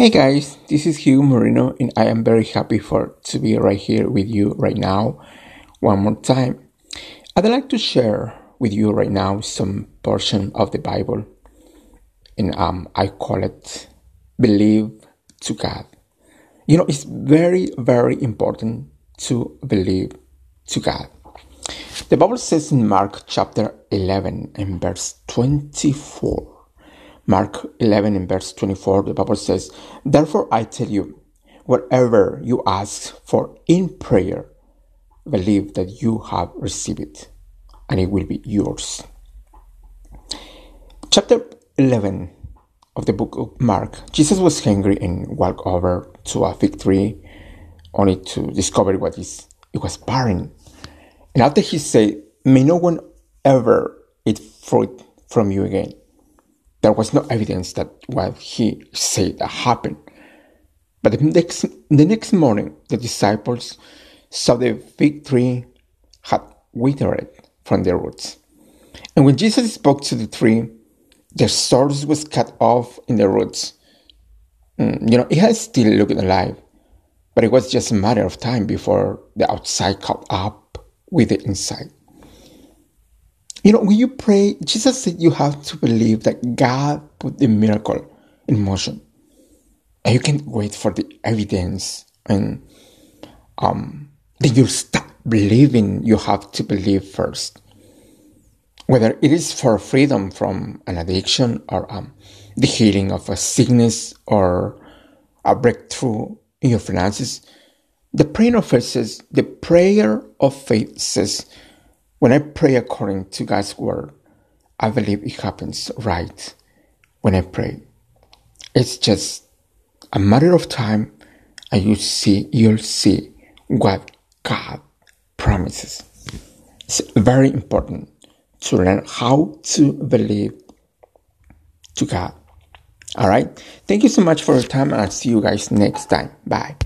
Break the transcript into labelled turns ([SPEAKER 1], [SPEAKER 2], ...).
[SPEAKER 1] Hey guys, this is Hugh Moreno, and I am very happy for to be right here with you right now. One more time, I'd like to share with you right now some portion of the Bible, and um, I call it "Believe to God." You know, it's very, very important to believe to God. The Bible says in Mark chapter 11 and verse 24 Mark 11 and verse 24, the Bible says, Therefore I tell you, whatever you ask for in prayer, believe that you have received it, and it will be yours. Chapter 11 of the book of Mark, Jesus was hungry and walked over to a fig tree only to discover what is, it was barren. And after he said, May no one ever eat fruit from you again there was no evidence that what he said happened. But the next, the next morning, the disciples saw the fig tree had withered from the roots. And when Jesus spoke to the tree, the source was cut off in the roots. Mm, you know, it had still looked alive, but it was just a matter of time before the outside caught up with the inside. You know, when you pray, Jesus said you have to believe that God put the miracle in motion. And you can't wait for the evidence and um, then you stop believing you have to believe first. Whether it is for freedom from an addiction or um, the healing of a sickness or a breakthrough in your finances, the prayer of faith says, the prayer of faith says, when I pray according to God's word, I believe it happens right when I pray. It's just a matter of time and you see, you'll see what God promises. It's very important to learn how to believe to God. All right. Thank you so much for your time and I'll see you guys next time. Bye.